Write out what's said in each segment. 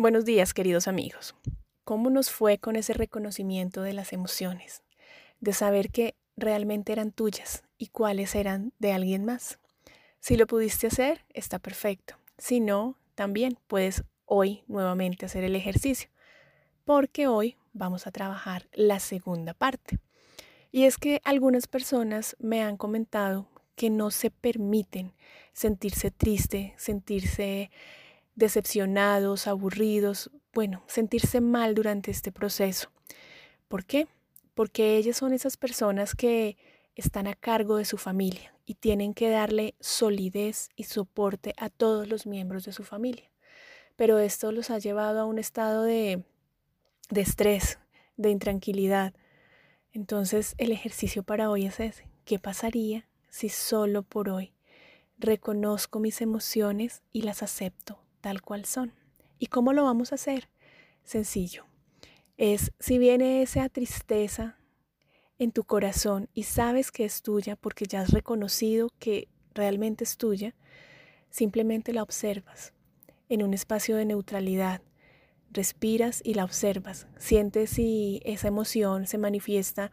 Buenos días, queridos amigos. ¿Cómo nos fue con ese reconocimiento de las emociones? De saber que realmente eran tuyas y cuáles eran de alguien más. Si lo pudiste hacer, está perfecto. Si no, también puedes hoy nuevamente hacer el ejercicio, porque hoy vamos a trabajar la segunda parte. Y es que algunas personas me han comentado que no se permiten sentirse triste, sentirse decepcionados, aburridos, bueno, sentirse mal durante este proceso. ¿Por qué? Porque ellas son esas personas que están a cargo de su familia y tienen que darle solidez y soporte a todos los miembros de su familia. Pero esto los ha llevado a un estado de, de estrés, de intranquilidad. Entonces el ejercicio para hoy es ese. ¿Qué pasaría si solo por hoy reconozco mis emociones y las acepto tal cual son. ¿Y cómo lo vamos a hacer? Sencillo. Es si viene esa tristeza en tu corazón y sabes que es tuya porque ya has reconocido que realmente es tuya, simplemente la observas en un espacio de neutralidad. Respiras y la observas. Sientes si esa emoción se manifiesta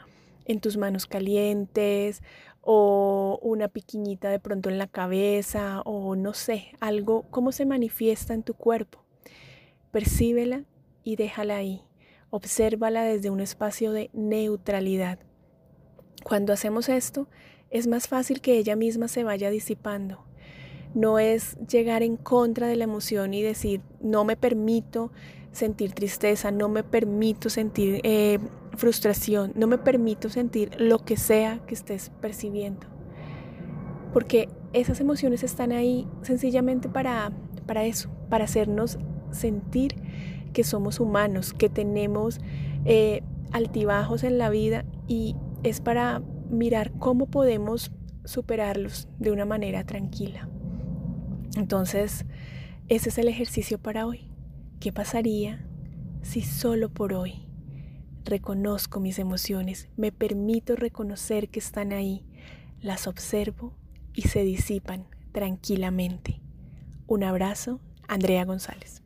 en tus manos calientes o una piquiñita de pronto en la cabeza o no sé, algo, cómo se manifiesta en tu cuerpo. Percíbela y déjala ahí. Obsérvala desde un espacio de neutralidad. Cuando hacemos esto, es más fácil que ella misma se vaya disipando. No es llegar en contra de la emoción y decir, no me permito sentir tristeza, no me permito sentir eh, frustración, no me permito sentir lo que sea que estés percibiendo. Porque esas emociones están ahí sencillamente para, para eso, para hacernos sentir que somos humanos, que tenemos eh, altibajos en la vida y es para mirar cómo podemos superarlos de una manera tranquila. Entonces, ese es el ejercicio para hoy. ¿Qué pasaría si solo por hoy reconozco mis emociones, me permito reconocer que están ahí, las observo y se disipan tranquilamente? Un abrazo, Andrea González.